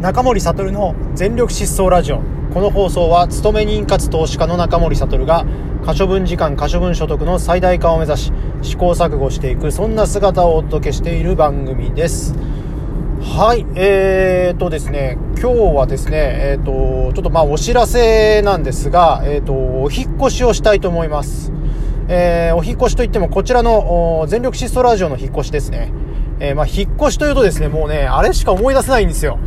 中森悟の全力疾走ラジオ。この放送は勤め人かつ投資家の中森悟が可処分時間可処分所得の最大化を目指し試行錯誤していくそんな姿をお届けしている番組です。はいえーとですね今日はですねえーとちょっとまあお知らせなんですがえーとお引越しをしたいと思います。えー、お引越しといってもこちらの全力疾走ラジオの引っ越しですね。えー、まあ、引っ越しというとですね、もうね、あれしか思い出せないんですよ。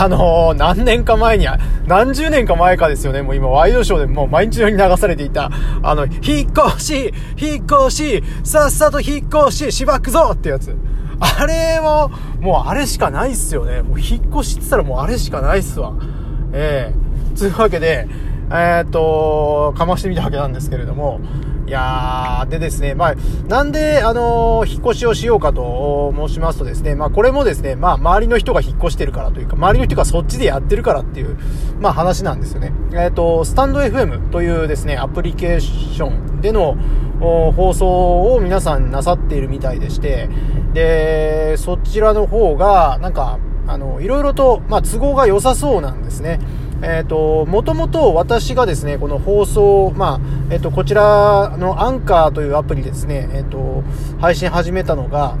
あのー、何年か前に、何十年か前かですよね。もう今、ワイドショーでもう毎日のように流されていた、あの、引っ越し引っ越しさっさと引っ越ししばくぞってやつ。あれも、もうあれしかないっすよね。もう引っ越しって言ったらもうあれしかないっすわ。ええー、つうわけで、えー、と、かましてみたわけなんですけれども、いやー、でですね、まあ、なんで、あのー、引っ越しをしようかと申しますとですね、まあ、これもですね、まあ、周りの人が引っ越してるからというか、周りの人がそっちでやってるからっていう、まあ、話なんですよね。えっ、ー、と、スタンド FM というですね、アプリケーションでの放送を皆さんなさっているみたいでして、で、そちらの方が、なんか、あの、いろいろと、まあ、都合が良さそうなんですね。えっ、ー、と、もともと私がですね、この放送、まあ、えっ、ー、と、こちらのアンカーというアプリですね、えっ、ー、と、配信始めたのが、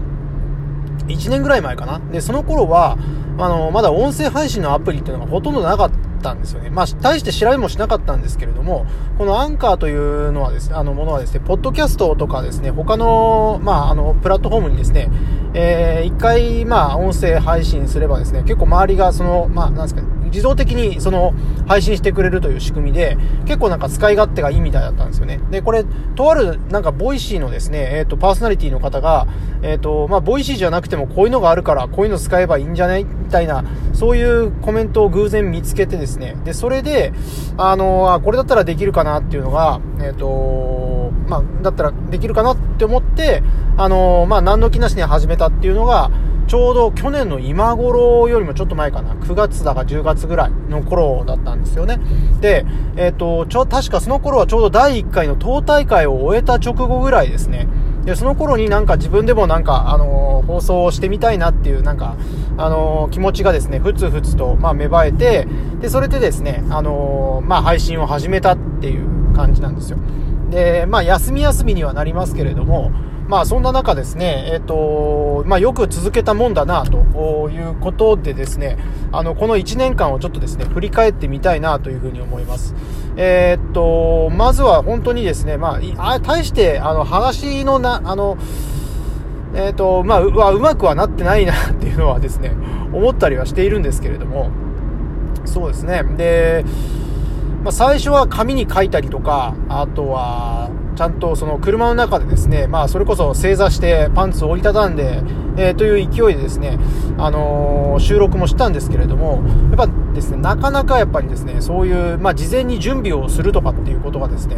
1年ぐらい前かな。で、その頃は、あの、まだ音声配信のアプリっていうのがほとんどなかったんですよね。まあ、大して調べもしなかったんですけれども、このアンカーというのはですね、あの、ものはですね、ポッドキャストとかですね、他の、まあ、あの、プラットフォームにですね、えー、一回、まあ、音声配信すればですね、結構周りが、その、まあ、なんですかね、自動的にその配信してくれるという仕組みで、結構なんか使い勝手がいいみたいだったんですよね。で、これ、とあるなんかボイシーのですね、えっ、ー、と、パーソナリティの方が、えっ、ー、と、まあ、ボイシーじゃなくてもこういうのがあるから、こういうの使えばいいんじゃない？みたいな、そういうコメントを偶然見つけてですね、で、それで、あの、あ、これだったらできるかなっていうのが、えっ、ー、と、まあ、だったらできるかなって思って、あの、まあ、何の気なしに始めたっていうのが、ちょうど去年の今頃よりもちょっと前かな、9月だか10月ぐらいの頃だったんですよね。で、えっ、ー、と、ちょ、確かその頃はちょうど第1回の党大会を終えた直後ぐらいですね。で、その頃になんか自分でもなんか、あのー、放送をしてみたいなっていう、なんか、あのー、気持ちがですね、ふつふつと、まあ、芽生えて、で、それでですね、あのまあ、配信を始めたっていう感じなんですよ。で、まあ、休み休みにはなりますけれども、まあそんな中ですね、えっ、ー、と、まあよく続けたもんだなということでですね、あの、この1年間をちょっとですね、振り返ってみたいなというふうに思います。えー、っと、まずは本当にですね、まあ、あ対して、あの、話のな、あの、えー、っと、まあ、ううまくはなってないなっていうのはですね、思ったりはしているんですけれども、そうですね。で、まあ、最初は紙に書いたりとか、あとは、ちゃんとその車の中でですね、まあそれこそ正座してパンツを折りたたんで、えー、という勢いでですね、あのー、収録もしたんですけれども、やっぱですね、なかなかやっぱりですね、そういう、まあ事前に準備をするとかっていうことがですね、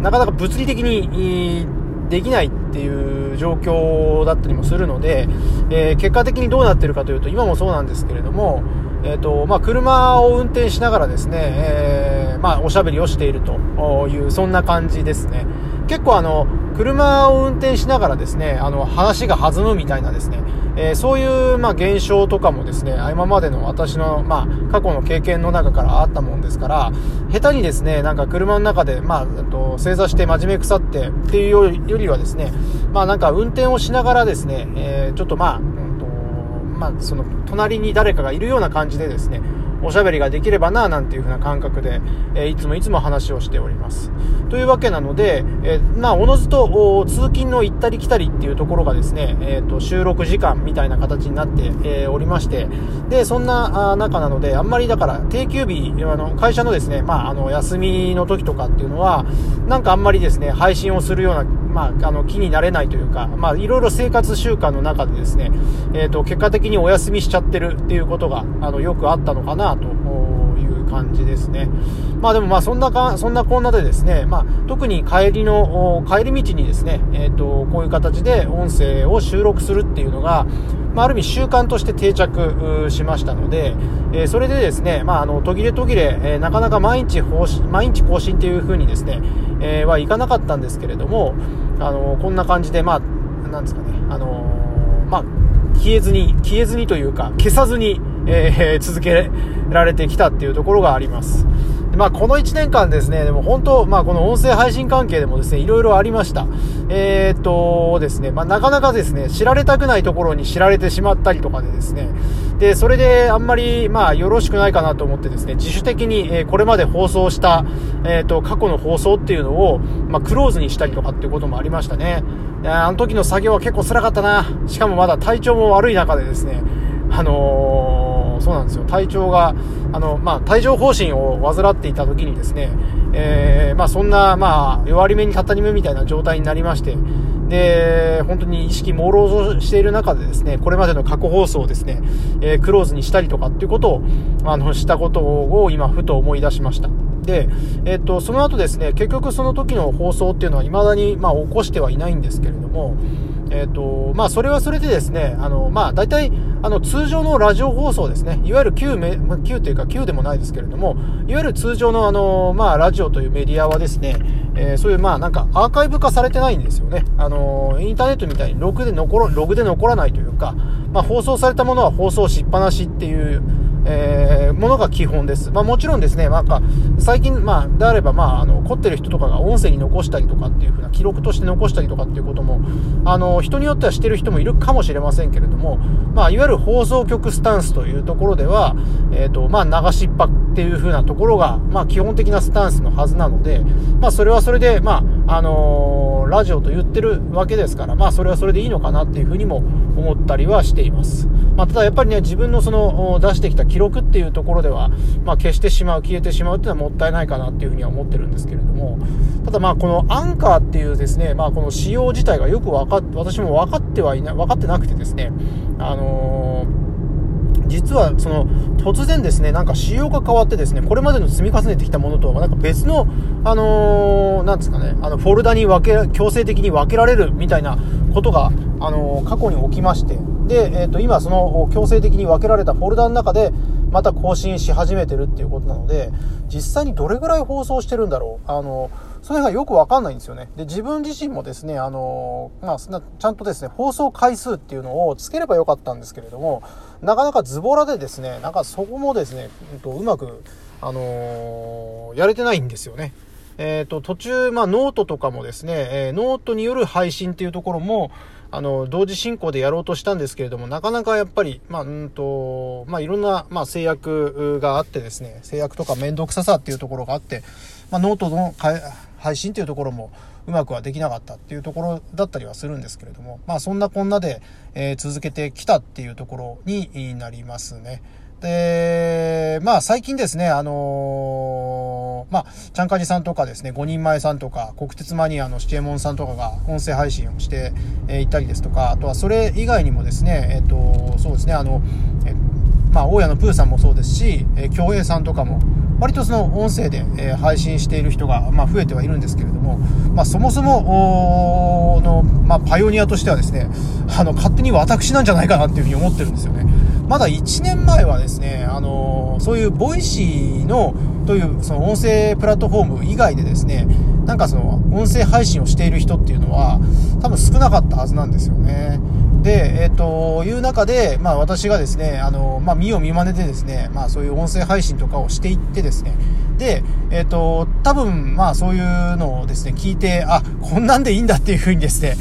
なかなか物理的にできないっていう状況だったりもするので、えー、結果的にどうなってるかというと、今もそうなんですけれども、え、ー、と、まあ、車を運転しながらですね、えー、まあ、おしゃべりをしているという、そんな感じですね。結構あの、車を運転しながらですね、あの、話が弾むみたいなですね、えー、そういう、まあ、現象とかもですね、今までの私の、まあ、過去の経験の中からあったもんですから、下手にですね、なんか車の中で、まあ、と正座して真面目腐ってっていうよりはですね、まあ、なんか運転をしながらですね、えー、ちょっとまあ、まあ、その隣に誰かがいるような感じでですね、おしゃべりができればな、なんていう風な感覚で、えー、いつもいつも話をしております。というわけなので、えー、まあ、おのずと通勤の行ったり来たりっていうところがですね、えっ、ー、と、収録時間みたいな形になって、えおりまして、で、そんな中なので、あんまりだから定休日、あの、会社のですね、まあ、あの、休みの時とかっていうのは、なんかあんまりですね、配信をするようなまあ、あの、気になれないというか、まあ、いろいろ生活習慣の中でですね、えっ、ー、と、結果的にお休みしちゃってるっていうことが、あの、よくあったのかなという感じですね。まあでもまあそんなか、そんなこんなでですね、まあ特に帰りの、帰り道にですね、えっ、ー、と、こういう形で音声を収録するっていうのが、まあ、ある意味習慣として定着しましたので、えー、それでですね、まあ、あの途切れ途切れ、えー、なかなか毎日毎日更新っていう風にですね、えー、はいかなかったんですけれども、あのこんな感じで、まあ、なんですかね、あのまあ、消えずに、消えずにというか、消さずに、えー、続けられてきたっていうところがあります。まあ、この1年間ですね、でも本当、まあ、この音声配信関係でもですね、いろいろありました。えー、っとですね、まあ、なかなかですね、知られたくないところに知られてしまったりとかでですね、で、それであんまり、まあ、よろしくないかなと思ってですね、自主的に、え、これまで放送した、えー、っと、過去の放送っていうのを、まあ、クローズにしたりとかっていうこともありましたね。あの時の作業は結構辛かったな。しかもまだ体調も悪い中でですね、あのー、そうなんですよ。体調が、あの、まあ、帯状疱疹を患っていた時にですね、えー、まあ、そんな、まあ、弱り目に立たに目みたいな状態になりまして、で、本当に意識朦朧としている中でですね、これまでの過去放送をですね、えー、クローズにしたりとかっていうことを、あの、したことを今、ふと思い出しました。で、えっと、その後ですね、結局その時の放送っていうのは未だに、まあ、起こしてはいないんですけれども、えっと、まあ、それはそれでですね、あの、まあ、大体、あの、通常のラジオ放送ですね、いわゆる旧め、旧というか旧でもないですけれども、いわゆる通常のあの、まあ、ラジオというメディアはですね、えー、そういう、まあ、なんか、アーカイブ化されてないんですよね。あの、インターネットみたいにログで残、ログで残らないというか、まあ、放送されたものは放送しっぱなしっていう、えー、ものが基本です。まあ、もちろんですね、なんか、最近、まあ、であれば、まあ、あの、凝ってる人とかが音声に残したりとかっていう風な記録として残したりとかっていうことも、あの、人によってはしてる人もいるかもしれませんけれども、まあ、いわゆる放送局スタンスというところでは、えっ、ー、と、まあ、流しっぱっていう風なところが、まあ、基本的なスタンスのはずなので、まあ、それはそれで、まあ、あのー、ラジオと言ってるわけですから、まあ、それはそれでいいのかなっていう風にも思ったりはしています。まあ、ただやっぱりね、自分のその、出してきた記録っていうところでは、まあ、消してしまう、消えてしまうっていうのはもったいないかなっていうふうには思ってるんですけれども、ただまあ、このアンカーっていうですね、まあ、この仕様自体がよく分かって、私も分かってはいない、分かってなくてですね、あのー実はその突然ですね、なんか仕様が変わってですね、これまでの積み重ねてきたものとはなんか別の、あのー、なんですかね、あの、フォルダに分け、強制的に分けられるみたいなことが、あのー、過去に起きまして、で、えっ、ー、と、今その強制的に分けられたフォルダの中で、また更新し始めてるっていうことなので、実際にどれぐらい放送してるんだろう。あの、それがよくわかんないんですよね。で、自分自身もですね、あの、まあ、ちゃんとですね、放送回数っていうのをつければよかったんですけれども、なかなかズボラでですね、なんかそこもですね、えっと、うまく、あのー、やれてないんですよね。えっ、ー、と、途中、まあ、ノートとかもですね、えー、ノートによる配信っていうところも、あの、同時進行でやろうとしたんですけれども、なかなかやっぱり、まあ、うんと、まあ、いろんな、まあ、制約があってですね、制約とか面倒くささっていうところがあって、まあ、ノートの配信っていうところもうまくはできなかったっていうところだったりはするんですけれども、まあ、そんなこんなで、え、続けてきたっていうところになりますね。で、まあ最近ですね、あのー、まあ、ちゃんかじさんとかですね、5人前さんとか、国鉄マニアのシチエモンさんとかが音声配信をしてい、ったりですとか、あとはそれ以外にもですね、えっ、と、そうですね、あの、えまあ、大家のプーさんもそうですし、えー、京平さんとかも、割とその音声で、え、配信している人が、まあ、増えてはいるんですけれども、まあ、そもそも、の、まあ、パイオニアとしてはですね、あの、勝手に私なんじゃないかなっていうふうに思ってるんですよね。まだ1年前はですね、あのそういう Voicy の、というその音声プラットフォーム以外でですね、なんかその音声配信をしている人っていうのは多分少なかったはずなんですよね。で、えっ、ー、と、いう中で、まあ私がですね、あの、まあ見よう見まねでですね、まあそういう音声配信とかをしていってですね、で、えっ、ー、と、多分、まあそういうのをですね、聞いて、あ、こんなんでいいんだっていうふうにですね、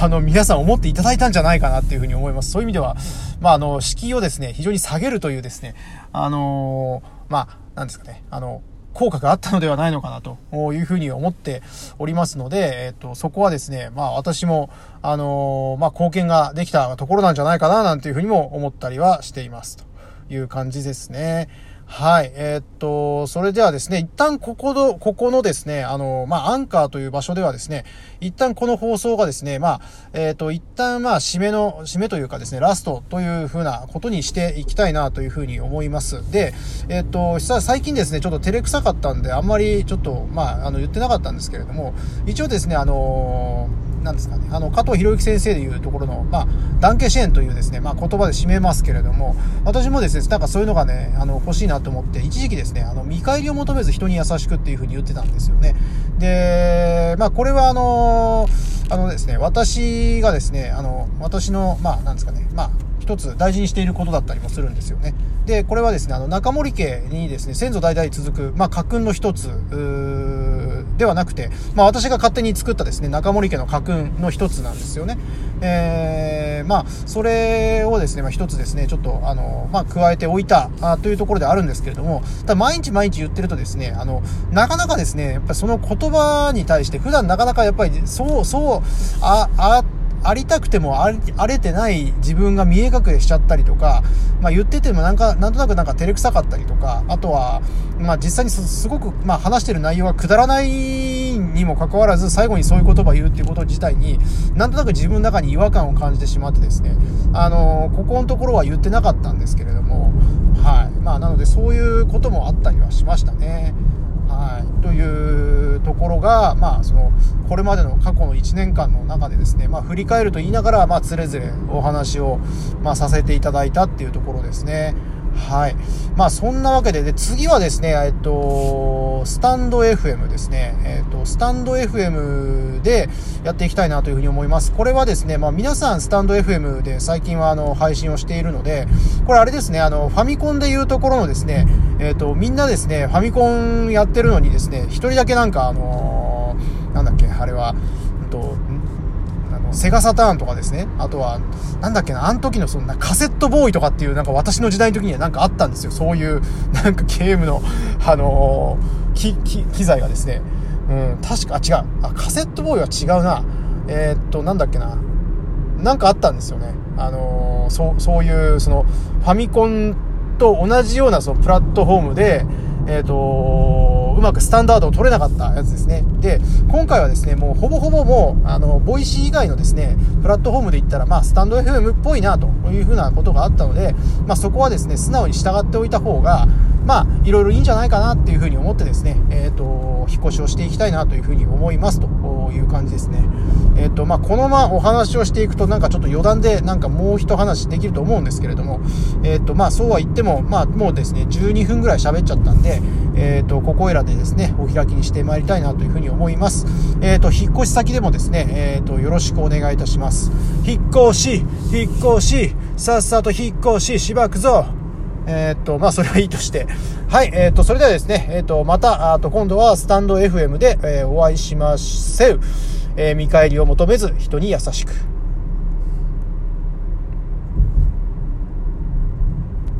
あの、皆さん思っていただいたんじゃないかなっていうふうに思います。そういう意味では、まああの、敷居をですね、非常に下げるというですね、あのまあ、なんですかね、あの、効果があったのではないのかなというふうに思っておりますので、えっと、そこはですね、まあ私も、あのー、まあ貢献ができたところなんじゃないかななんていうふうにも思ったりはしていますという感じですね。はい。えー、っと、それではですね、一旦ここの、ここのですね、あの、まあ、アンカーという場所ではですね、一旦この放送がですね、まあ、えー、っと、一旦まあ、締めの、締めというかですね、ラストというふうなことにしていきたいなというふうに思います。で、えー、っと、最近ですね、ちょっと照れくさかったんで、あんまりちょっと、まあ、あの、言ってなかったんですけれども、一応ですね、あのなんですかね、あの、加藤博之先生でいうところの、まあ、団結支援というですね、まあ、言葉で締めますけれども、私もですね、なんかそういうのがね、あの、欲しいなと思って、一時期ですね、あの、見返りを求めず人に優しくっていうふうに言ってたんですよね。で、まあ、これはあのあのですね、私がですね、あの、私の、まあ、なんですかね、まあ、一つ大事にしていることだったりもするんですよね。で、これはですね、あの、中森家にですね、先祖代々続く、まあ、家訓の一つ、ではなくて、まあ、私が勝手に作ったですね、中森家の家訓の一つなんですよね。えー、まあ、それをですね、まあ、一つですね、ちょっと、あの、まあ、加えておいた、あというところであるんですけれども、ただ毎日毎日言ってるとですね、あの、なかなかですね、やっぱその言葉に対して、普段なかなかやっぱり、そう、そう、あ、あ、ありたくてもあれてない自分が見え隠れしちゃったりとか、まあ、言っててもなんか、なんとなくなんか照れくさかったりとか、あとは、まあ、実際にすごく、まあ、話してる内容がくだらないにもかかわらず、最後にそういう言葉を言うっていうこと自体に、なんとなく自分の中に違和感を感じてしまってですね、あのここのところは言ってなかったんですけれども、はい。まあ、なのでそういうこともあったりはしましたね。はい。というところが、まあ、その、これまでの過去の1年間の中でですね、まあ、振り返ると言いながら、まあ、つれづれお話を、まあ、させていただいたっていうところですね。はい。まあ、そんなわけで、で、次はですね、えっと、スタンド FM ですね。えっと、スタンド FM でやっていきたいなというふうに思います。これはですね、まあ、皆さんスタンド FM で最近はあの、配信をしているので、これあれですね、あの、ファミコンでいうところのですね、えっと、みんなですね、ファミコンやってるのにですね、一人だけなんかあのー、なんだっけ、あれは、セガサターンとかですね。あとは、なんだっけな、あの時のそんなカセットボーイとかっていうなんか私の時代の時にはなんかあったんですよ。そういう、なんかゲームの、あのー、機、材がですね。うん、確か、あ、違う。あ、カセットボーイは違うな。えー、っと、なんだっけな。なんかあったんですよね。あのー、そう、そういう、その、ファミコンと同じようなそのプラットフォームで、えっ、とうまくスタンダードを取れなかったやつですね。で、今回はですね、もうほぼほぼもう、あの、 Voicy 以外のですね、プラットフォームで言ったら、まあ、スタンド FM っぽいな、というふうなことがあったので、まあ、そこはですね、素直に従っておいた方が、まあ、いろいろいいんじゃないかなっていうふうに思ってですね、えっ、ー、と、引っ越しをしていきたいなというふうに思いますという感じですね。えっ、ー、と、まあ、このままお話をしていくと、なんかちょっと余談で、なんかもう一話できると思うんですけれども、えっ、ー、と、まあ、そうは言っても、まあ、もうですね、12分ぐらい喋っちゃったんで、えっ、と、ここいらでですね、お開きにしてまいりたいなというふうに思います。えっ、と、引っ越し先でもですね、えっ、と、よろしくお願いいたします。引っ越し、引っ越し、さっさと引っ越し、しばくぞ。えー、っと、まあ、それはいいとして。はい、えー、っと、それではですね、えー、っと、また、あと、今度はスタンド FM で、えお会いしましせう。え見返りを求めず、人に優しく。